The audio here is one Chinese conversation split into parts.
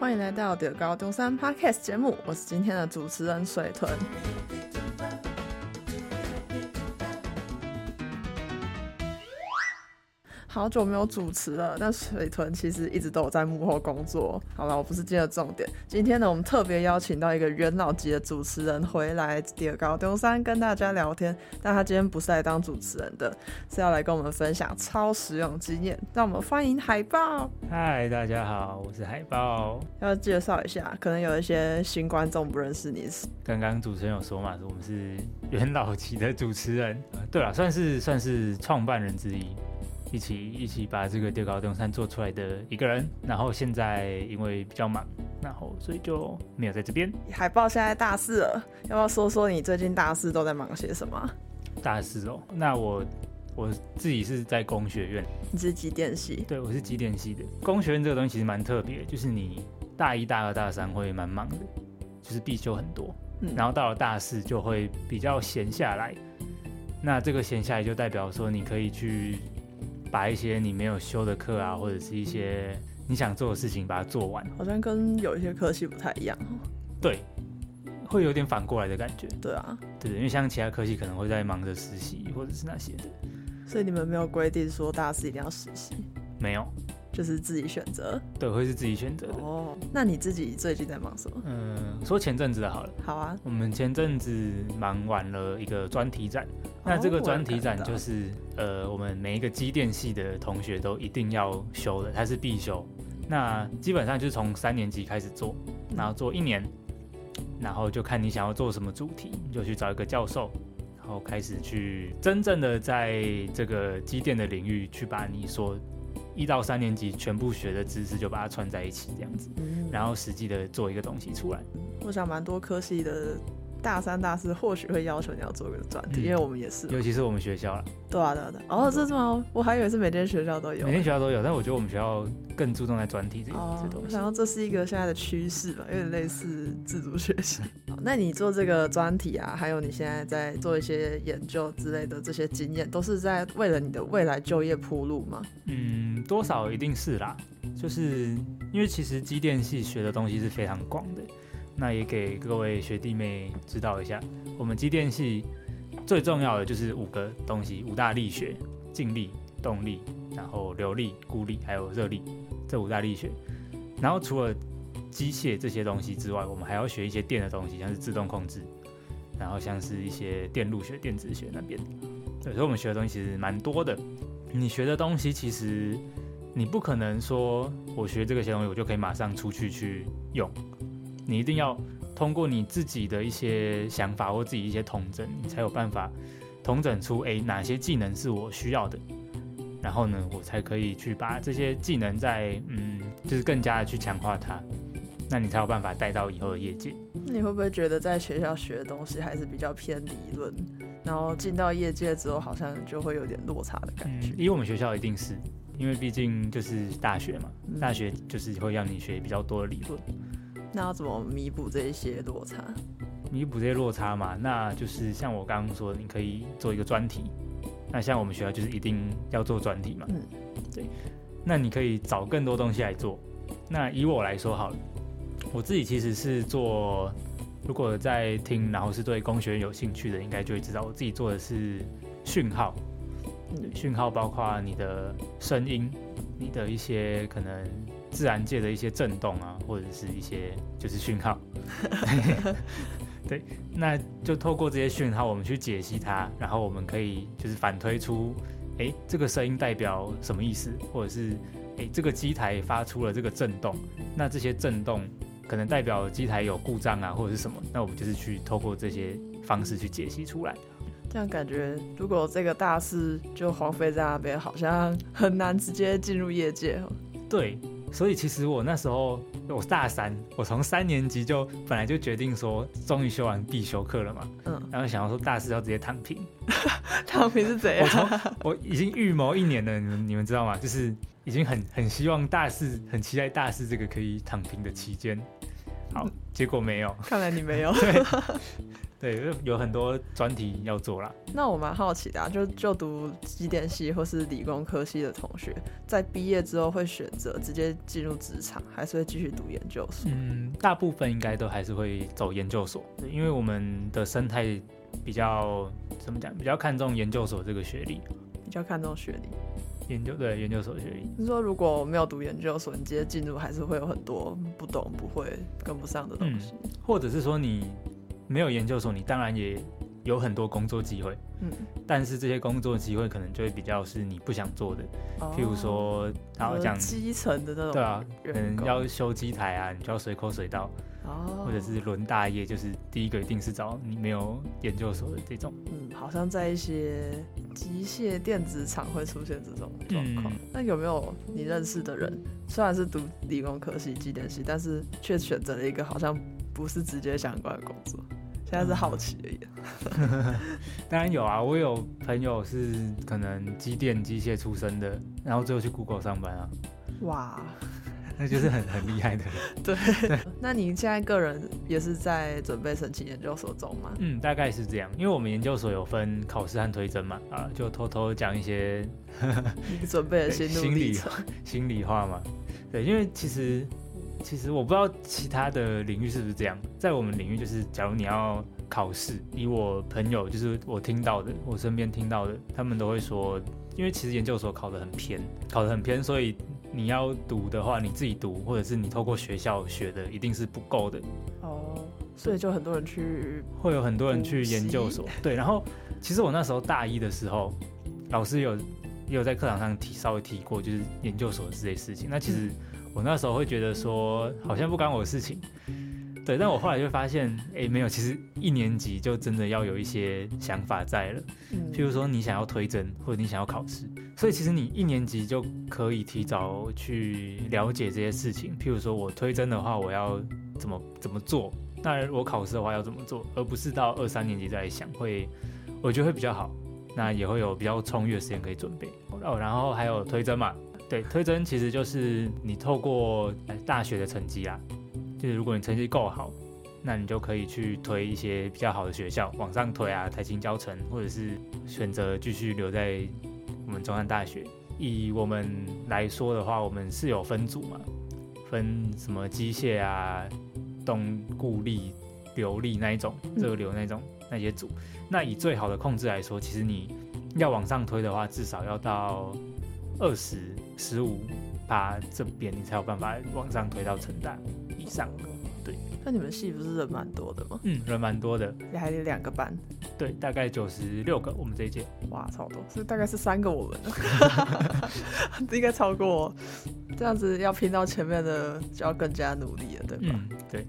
欢迎来到德高中山 Podcast 节目，我是今天的主持人水豚。好久没有主持了，但水豚其实一直都有在幕后工作。好了，我不是今天的重点。今天呢，我们特别邀请到一个元老级的主持人回来第二高中山跟大家聊天。但他今天不是来当主持人的，是要来跟我们分享超实用经验。让我们欢迎海豹。嗨，大家好，我是海豹。要介绍一下，可能有一些新观众不认识你。刚刚主持人有说嘛，我们是元老级的主持人。对了，算是算是创办人之一。一起一起把这个中猴中山做出来的一个人，然后现在因为比较忙，然后所以就没有在这边。海豹现在大四了，要不要说说你最近大四都在忙些什么？大四哦，那我我自己是在工学院。你是机电系？对，我是机电系的。工学院这个东西其实蛮特别，就是你大一、大二、大三会蛮忙的，就是必修很多，嗯，然后到了大四就会比较闲下来。那这个闲下来就代表说你可以去。把一些你没有修的课啊，或者是一些你想做的事情，把它做完，好像跟有一些科系不太一样。对，会有点反过来的感觉。对啊，对，因为像其他科系可能会在忙着实习或者是那些的。所以你们没有规定说大四一定要实习？没有。就是自己选择，对，会是自己选择的。哦，那你自己最近在忙什么？嗯，说前阵子的好了。好啊，我们前阵子忙完了一个专题展，哦、那这个专题展就是呃，我们每一个机电系的同学都一定要修的，它是必修。那基本上就是从三年级开始做，然后做一年，然后就看你想要做什么主题，你就去找一个教授，然后开始去真正的在这个机电的领域去把你说。一到三年级全部学的知识就把它串在一起，这样子，然后实际的做一个东西出来。我想蛮多科系的大三、大四或许会要求你要做个专题，因为我们也是，尤其是我们学校了。对啊，对啊，对。哦，这是吗？我还以为是每间学校都有。每间学校都有，但我觉得我们学校更注重在专题这个哦，这东西。我想到这是一个现在的趋势吧，有点类似自主学习。那你做这个专题啊，还有你现在在做一些研究之类的这些经验，都是在为了你的未来就业铺路吗？嗯，多少一定是啦。就是因为其实机电系学的东西是非常广的，那也给各位学弟妹知道一下，我们机电系。最重要的就是五个东西，五大力学：静力、动力，然后流力、孤力，还有热力。这五大力学。然后除了机械这些东西之外，我们还要学一些电的东西，像是自动控制，然后像是一些电路学、电子学那边。对，所以我们学的东西其实蛮多的。你学的东西其实你不可能说我学这个些东西，我就可以马上出去去用，你一定要。通过你自己的一些想法或自己一些统整，你才有办法统整出诶哪些技能是我需要的，然后呢，我才可以去把这些技能再嗯，就是更加的去强化它，那你才有办法带到以后的业界。你会不会觉得在学校学的东西还是比较偏理论，然后进到业界之后好像就会有点落差的感觉？因为我们学校一定是因为毕竟就是大学嘛，大学就是会让你学比较多的理论。那要怎么弥补这些落差？弥补这些落差嘛，那就是像我刚刚说的，你可以做一个专题。那像我们学校就是一定要做专题嘛。嗯，对。那你可以找更多东西来做。那以我来说好了，我自己其实是做，如果在听，然后是对工学院有兴趣的，应该就会知道我自己做的是讯号。嗯，讯号包括你的声音，你的一些可能。自然界的一些震动啊，或者是一些就是讯号，对，那就透过这些讯号，我们去解析它，然后我们可以就是反推出，哎，这个声音代表什么意思，或者是哎，这个机台发出了这个震动，那这些震动可能代表机台有故障啊，或者是什么，那我们就是去透过这些方式去解析出来。这样感觉，如果这个大事就荒废在那边，好像很难直接进入业界。对。所以其实我那时候我大三，我从三年级就本来就决定说，终于修完必修课了嘛，嗯，然后想要说大四要直接躺平，躺平是怎样？我从我已经预谋一年了，你们你们知道吗？就是已经很很希望大四，很期待大四这个可以躺平的期间。好，结果没有。看来你没有。对，对，有很多专题要做啦。那我蛮好奇的啊，就就读机电系或是理工科系的同学，在毕业之后会选择直接进入职场，还是会继续读研究所？嗯，大部分应该都还是会走研究所，因为我们的生态比较怎么讲？比较看重研究所这个学历，比较看重学历。研究对研究所学历，你说如果没有读研究所，你直接进入还是会有很多不懂、不会跟不上的东西，嗯，或者是说你没有研究所，你当然也有很多工作机会，嗯，但是这些工作机会可能就会比较是你不想做的，哦，譬如说，然后讲基层的那种，对啊，可能要修机台啊，你就要随口随到。哦，或者是轮大业，就是第一个一定是找你没有研究所的这种。嗯，好像在一些机械电子厂会出现这种状况。那、嗯、有没有你认识的人，虽然是读理工科系、机电系，但是却选择了一个好像不是直接相关的工作？现在是好奇而已。嗯、当然有啊，我有朋友是可能机电机械出身的，然后最后去 Google 上班啊。哇。那就是很 很厉害的人。对，那你现在个人也是在准备申请研究所中吗？嗯，大概是这样，因为我们研究所有分考试和推甄嘛，啊，就偷偷讲一些你准备的心路历程，心里话嘛。对，因为其实其实我不知道其他的领域是不是这样，在我们领域就是，假如你要考试，以我朋友就是我听到的，我身边听到的，他们都会说，因为其实研究所考得很偏，考得很偏，所以。你要读的话，你自己读，或者是你透过学校学的，一定是不够的。哦，所以就很多人去，会有很多人去研究所。对，然后其实我那时候大一的时候，老师有也有在课堂上提稍微提过，就是研究所这些事情。那其实我那时候会觉得说，好像不关我的事情。对，但我后来就发现，哎，没有，其实一年级就真的要有一些想法在了。嗯，譬如说你想要推甄，或者你想要考试。所以其实你一年级就可以提早去了解这些事情，譬如说我推甄的话，我要怎么怎么做；那我考试的话要怎么做，而不是到二三年级再来想，会我觉得会比较好。那也会有比较充裕的时间可以准备哦。然后还有推甄嘛，对，推甄其实就是你透过大学的成绩啊，就是如果你成绩够好，那你就可以去推一些比较好的学校往上推啊，台青教成，或者是选择继续留在。我们中山大学，以我们来说的话，我们是有分组嘛，分什么机械啊、动固力、流力那一种、热流那种那些组。那以最好的控制来说，其实你要往上推的话，至少要到二十、十五趴这边，你才有办法往上推到成大以上。对那你们系不是人蛮多的吗？嗯，人蛮多的，也还有两个班。对，大概九十六个，我们这一届。哇，超多，是大概是三个我们，应该超过。这样子要拼到前面的，就要更加努力了，对吧？嗯，对。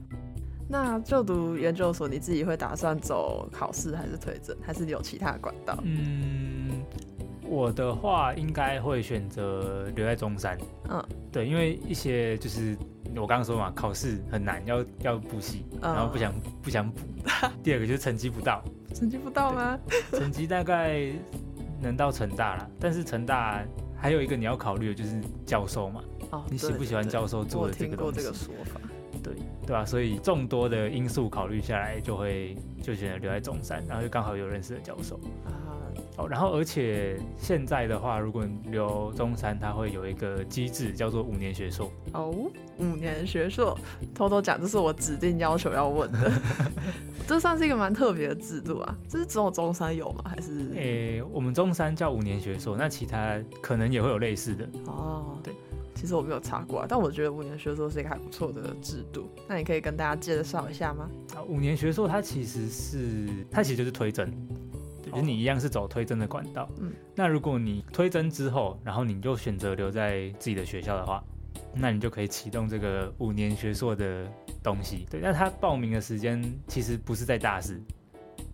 那就读研究所，你自己会打算走考试还是推甄，还是有其他管道？嗯，我的话应该会选择留在中山。嗯，对，因为一些就是。我刚刚说嘛，考试很难，要要补习，然后不想、嗯、不想补。第二个就是成绩不到，成绩不到吗？成绩大概能到成大了，但是成大还有一个你要考虑的就是教授嘛。哦，你喜不喜欢教授做的这个东西？我听过这个说法。对对吧？所以众多的因素考虑下来，就会就选择留在中山，然后就刚好有认识的教授。啊哦，然后而且现在的话，如果你留中山，它会有一个机制叫做五年学硕。哦，五年学硕，偷偷讲，这是我指定要求要问的。这算是一个蛮特别的制度啊，这是只有中山有吗？还是？诶，我们中山叫五年学硕，那其他可能也会有类似的。哦，对，其实我没有查过啊，但我觉得五年学硕是一个还不错的制度。那你可以跟大家介绍一下吗？啊，五年学硕它其实是，它其实就是推甄。就是你一样是走推甄的管道，嗯，那如果你推甄之后，然后你就选择留在自己的学校的话，那你就可以启动这个五年学硕的东西。对，那他报名的时间其实不是在大四，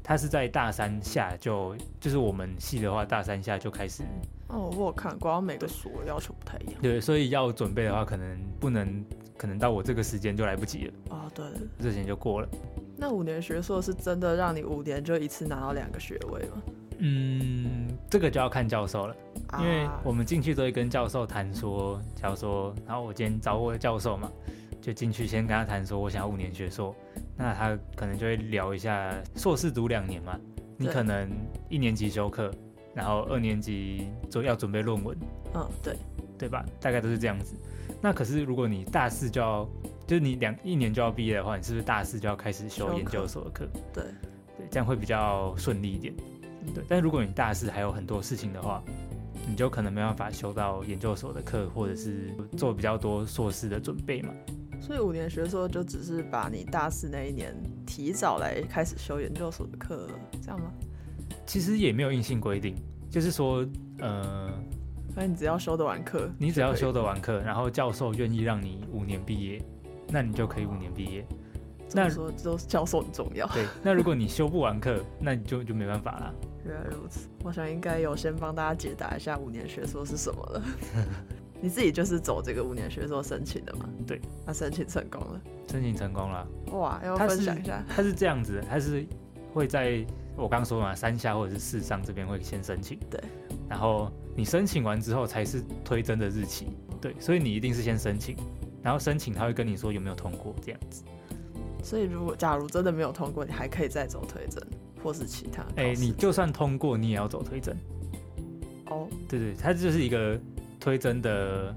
他是在大三下就，就是我们系的话，大三下就开始。哦，我有看过，每个所要求不太一样。对，所以要准备的话，可能不能，可能到我这个时间就来不及了。啊、哦，对，这时间就过了。那五年学硕是真的让你五年就一次拿到两个学位吗？嗯，这个就要看教授了，啊、因为我们进去都会跟教授谈说，假如说，然后我今天找我的教授嘛，就进去先跟他谈说，我想要五年学硕，那他可能就会聊一下硕士读两年嘛，你可能一年级修课，然后二年级就要准备论文，嗯，对，对吧？大概都是这样子。那可是如果你大四就要，就是你两一年就要毕业的话，你是不是大四就要开始修研究所的课？对，对，这样会比较顺利一点。对，但如果你大四还有很多事情的话，你就可能没办法修到研究所的课，或者是做比较多硕士的准备嘛。所以五年学硕就只是把你大四那一年提早来开始修研究所的课，这样吗？其实也没有硬性规定，就是说，呃，反正你只要修得完课，你只要修得完课，然后教授愿意让你五年毕业，那你就可以五年毕业。那说都是教授很重要。对，那如果你修不完课，那你就就没办法了。原来如此，我想应该有先帮大家解答一下五年学硕是什么了。你自己就是走这个五年学硕申请的吗？对，那申请成功了。申请成功了。哇，要分享一下。他是这样子，他是会在我刚说嘛，三下或者是四上这边会先申请。对。然后你申请完之后才是推甄的日期。对，所以你一定是先申请，然后申请他会跟你说有没有通过这样子。所以如果假如真的没有通过，你还可以再走推甄。或是其他，哎、欸，你就算通过，你也要走推甄。哦，对对，它就是一个推甄的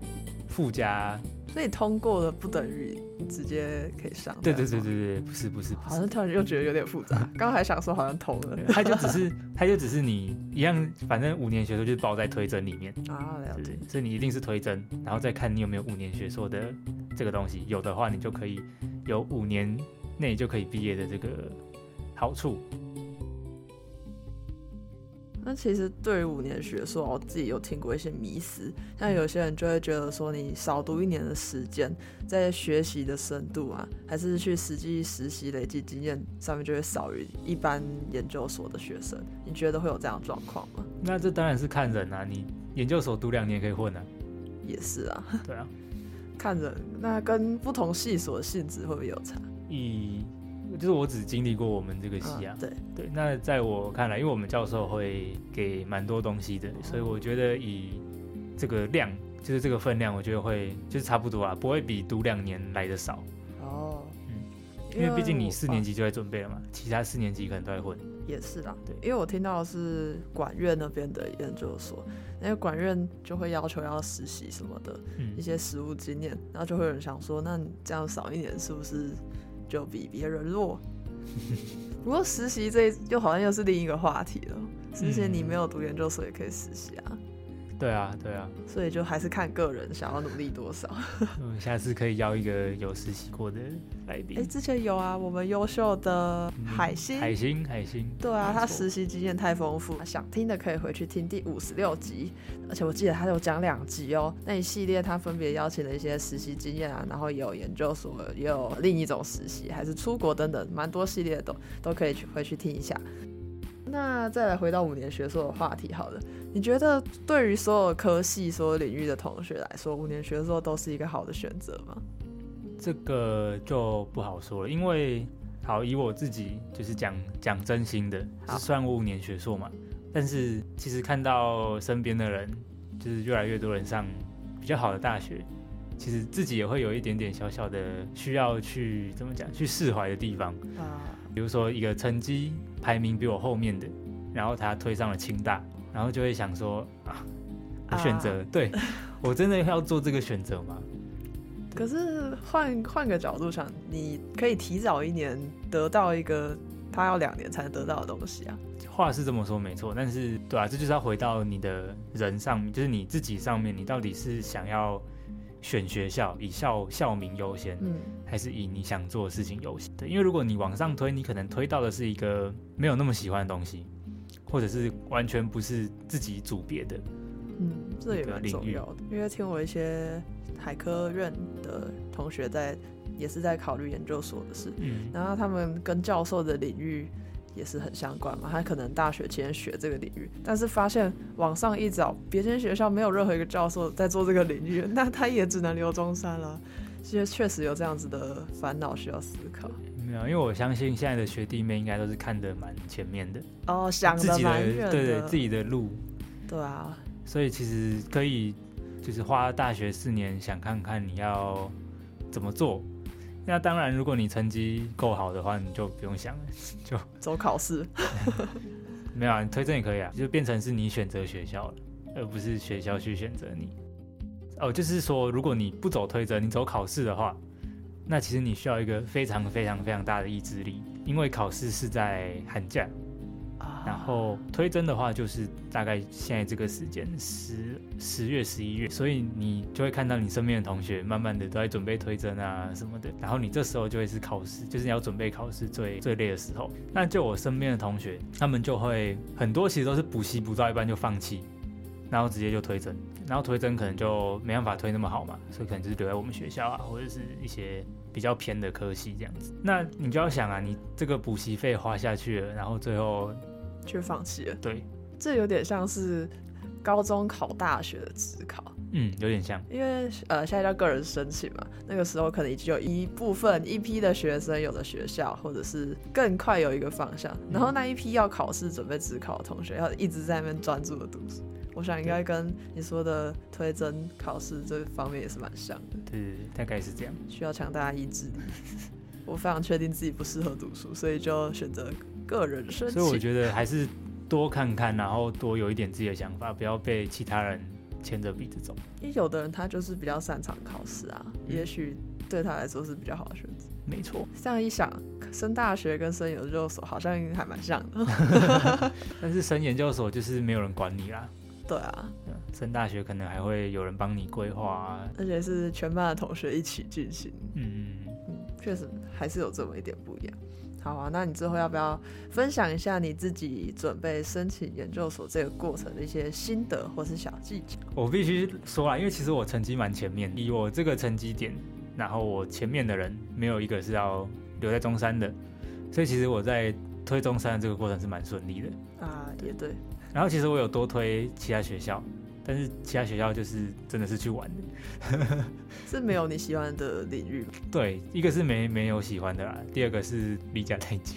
附加。所以通过了不等于直接可以上。对对对对对，不是不是，不是。好像突然又觉得有点复杂。刚刚还想说好像通了，它就只是它就只是你一样，反正五年学硕就是包在推甄里面 啊，了解。所以你一定是推甄，然后再看你有没有五年学硕的这个东西，有的话你就可以有五年内就可以毕业的这个好处。那其实对于五年学硕，我自己有听过一些迷思，像有些人就会觉得说，你少读一年的时间，在学习的深度啊，还是去实际实习累积经验上面，就会少于一般研究所的学生。你觉得会有这样的状况吗？那这当然是看人啊，你研究所读两年可以混啊。也是啊，对啊，看人。那跟不同系所的性质会不会有差？以就是我只经历过我们这个系啊，对对。那在我看来，因为我们教授会给蛮多东西的，所以我觉得以这个量，就是这个分量，我觉得会就是差不多啊，不会比读两年来的少。哦，嗯，因为毕竟你四年级就在准备了嘛，其他四年级可能都在混。也是啦，对，因为我听到的是管院那边的研究所，那个管院就会要求要实习什么的，一些实务经验，然后就会有人想说，那你这样少一年是不是？就比别人弱，不过实习这又好像又是另一个话题了。实习你没有读研究所也可以实习啊。对啊，对啊，所以就还是看个人想要努力多少。嗯，下次可以邀一个有实习过的来宾。哎，之前有啊，我们优秀的海星，海星，海星。对啊，他实习经验太丰富，想听的可以回去听第五十六集。而且我记得他有讲两集哦，那一系列他分别邀请了一些实习经验啊，然后也有研究所，也有另一种实习，还是出国等等，蛮多系列的都都可以去回去听一下。那再来回到五年学硕的话题，好了，你觉得对于所有科系、所有领域的同学来说，五年学硕都是一个好的选择吗？这个就不好说了，因为好以我自己就是讲讲真心的，是算我五年学硕嘛，但是其实看到身边的人，就是越来越多人上比较好的大学，其实自己也会有一点点小小的需要去怎么讲，去释怀的地方啊。比如说一个成绩排名比我后面的，然后他推上了清大，然后就会想说啊，我选择、啊、对我真的要做这个选择吗？可是换换个角度想，你可以提早一年得到一个他要两年才能得到的东西啊。话是这么说没错，但是对啊，这就是要回到你的人上面，就是你自己上面，你到底是想要。选学校以校校名优先，嗯，还是以你想做的事情优先？对，因为如果你往上推，你可能推到的是一个没有那么喜欢的东西，或者是完全不是自己组别的，嗯，这也蛮重要的。因为听我一些海科院的同学在也是在考虑研究所的事，嗯，然后他们跟教授的领域。也是很相关嘛，他可能大学期间学这个领域，但是发现网上一找，别间学校没有任何一个教授在做这个领域，那他也只能留中山了。其实确实有这样子的烦恼需要思考。没有，因为我相信现在的学弟妹应该都是看得蛮前面的哦，想得蛮远的，对对，自己的路，对啊，所以其实可以就是花大学四年想看看你要怎么做，那当然，如果你成绩够好的话，你就不用想了，就走考试。没有啊，你推荐也可以啊，就变成是你选择学校了，而不是学校去选择你。哦，就是说，如果你不走推甄，你走考试的话，那其实你需要一个非常非常非常大的意志力，因为考试是在寒假。然后推甄的话，就是大概现在这个时间，十十月、十一月，所以你就会看到你身边的同学慢慢的都在准备推甄啊什么的。然后你这时候就会是考试，就是你要准备考试最最累的时候。那就我身边的同学，他们就会很多其实都是补习补到一半就放弃，然后直接就推甄。然后推甄可能就没办法推那么好嘛，所以可能就是留在我们学校啊，或者是一些比较偏的科系这样子。那你就要想啊，你这个补习费花下去了，然后最后。却放弃了。对，这有点像是高中考大学的自考。嗯，有点像。因为呃，现在叫个人申请嘛，那个时候可能已经有一部分一批的学生有了学校，或者是更快有一个方向。然后那一批要考试准备自考的同学，要一直在那边专注的读书。我想应该跟你说的推甄考试这方面也是蛮像的。对，大概是这样。需要强大意志力。我非常确定自己不适合读书，所以就选择。个人申请，所以我觉得还是多看看，然后多有一点自己的想法，不要被其他人牵着鼻子走。因为有的人他就是比较擅长考试啊，嗯、也许对他来说是比较好的选择。没错，这样一想，升大学跟升研究所好像还蛮像的。但是升研究所就是没有人管你啦。对啊，升大学可能还会有人帮你规划啊，而且是全班的同学一起进行。嗯嗯，确实还是有这么一点不一样。好啊，那你之后要不要分享一下你自己准备申请研究所这个过程的一些心得或是小技巧？我必须说啊，因为其实我成绩蛮前面，以我这个成绩点，然后我前面的人没有一个是要留在中山的，所以其实我在推中山的这个过程是蛮顺利的啊，也对。然后其实我有多推其他学校。但是其他学校就是真的是去玩的，是没有你喜欢的领域。对，一个是没没有喜欢的啦，第二个是离家太近。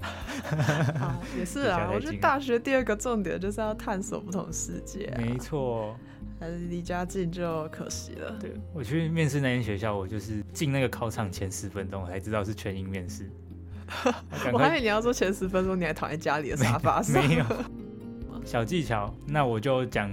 啊，也是啊，我觉得大学第二个重点就是要探索不同世界啊。没错，还是离家近就可惜了。对，我去面试那间学校，我就是进那个考场前十分钟才知道是全英面试。我还以为你要说前十分钟你还躺在家里的沙发上。没有。小技巧，那我就讲。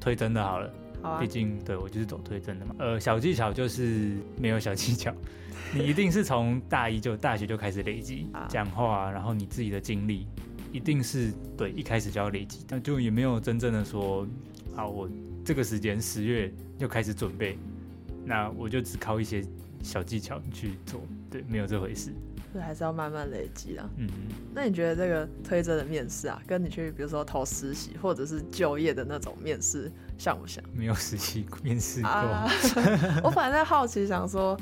推真的好了，毕、啊、竟对我就是走推真的嘛。呃，小技巧就是没有小技巧，你一定是从大一就大学就开始累积 讲话，然后你自己的经历一定是对一开始就要累积，那就也没有真正的说，啊，我这个时间十月就开始准备，那我就只靠一些小技巧去做，对，没有这回事。所以还是要慢慢累积啦。嗯，那你觉得这个推甄的面试啊，跟你去比如说投实习或者是就业的那种面试像不像？没有实习面试过。啊、我反正在好奇，想说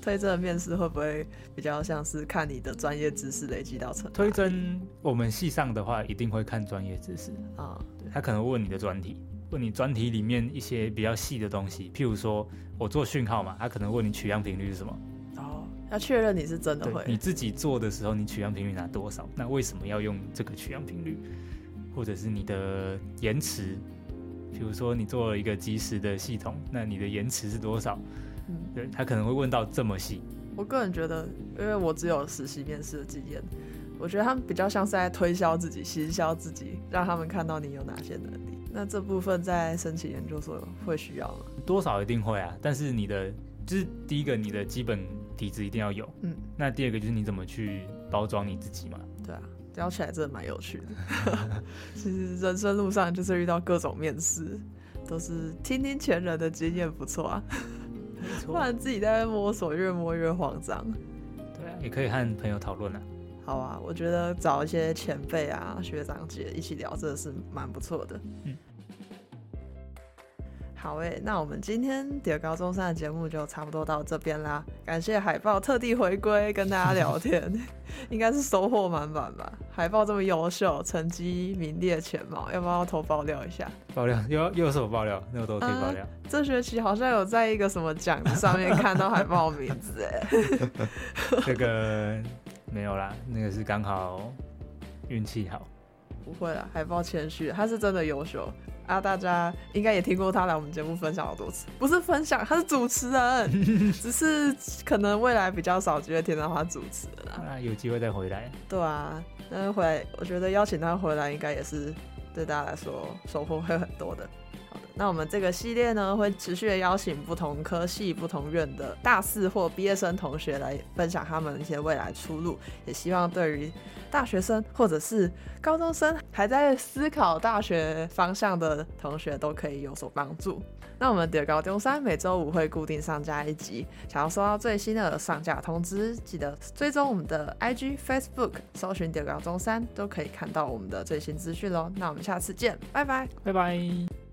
推甄的面试会不会比较像是看你的专业知识累积到成？推甄我们系上的话，一定会看专业知识啊。对，他可能问你的专题，问你专题里面一些比较细的东西，譬如说我做讯号嘛，他可能问你取样频率是什么。要确认你是真的会，你自己做的时候，你取样频率拿多少？那为什么要用这个取样频率？或者是你的延迟？比如说你做了一个即时的系统，那你的延迟是多少？嗯，对，他可能会问到这么细。我个人觉得，因为我只有实习面试的经验，我觉得他们比较像是在推销自己、行销自己，让他们看到你有哪些能力。那这部分在申请研究所会需要吗？多少一定会啊，但是你的就是第一个，你的基本。底子一定要有，嗯，那第二个就是你怎么去包装你自己嘛？对啊，聊起来真的蛮有趣的。其实人生路上就是遇到各种面试，都是听听前人的经验不错啊，不然自己在摸索，越摸越慌张。对啊，也可以和朋友讨论啊。好啊，我觉得找一些前辈啊、学长姐一起聊，真的是蛮不错的。嗯。好诶，那我们今天第二高中生的节目就差不多到这边啦。感谢海豹特地回归跟大家聊天，应该是收获满满吧。海豹这么优秀，成绩名列前茅，要不要偷爆料一下？爆料又又有什么爆料，那我都可以爆料。嗯，这学期好像有在一个什么奖上面看到海豹名字哎。这个没有啦，那个是刚好运气好。不会啦，还抱谦虚，他是真的优秀啊！大家应该也听过他来我们节目分享好多次，不是分享，他是主持人，只是可能未来比较少机会听到他主持了啊，有机会再回来。对啊，那回来，我觉得邀请他回来，应该也是对大家来说收获会很多的。那我们这个系列呢，会持续的邀请不同科系、不同院的大四或毕业生同学来分享他们一些未来出路，也希望对于大学生或者是高中生还在思考大学方向的同学都可以有所帮助。那我们中猴中山每周五会固定上架一集，想要收到最新的上架通知，记得追踪我们的 IG、Facebook，搜寻中猴中山都可以看到我们的最新资讯喽。那我们下次见，拜拜，拜拜。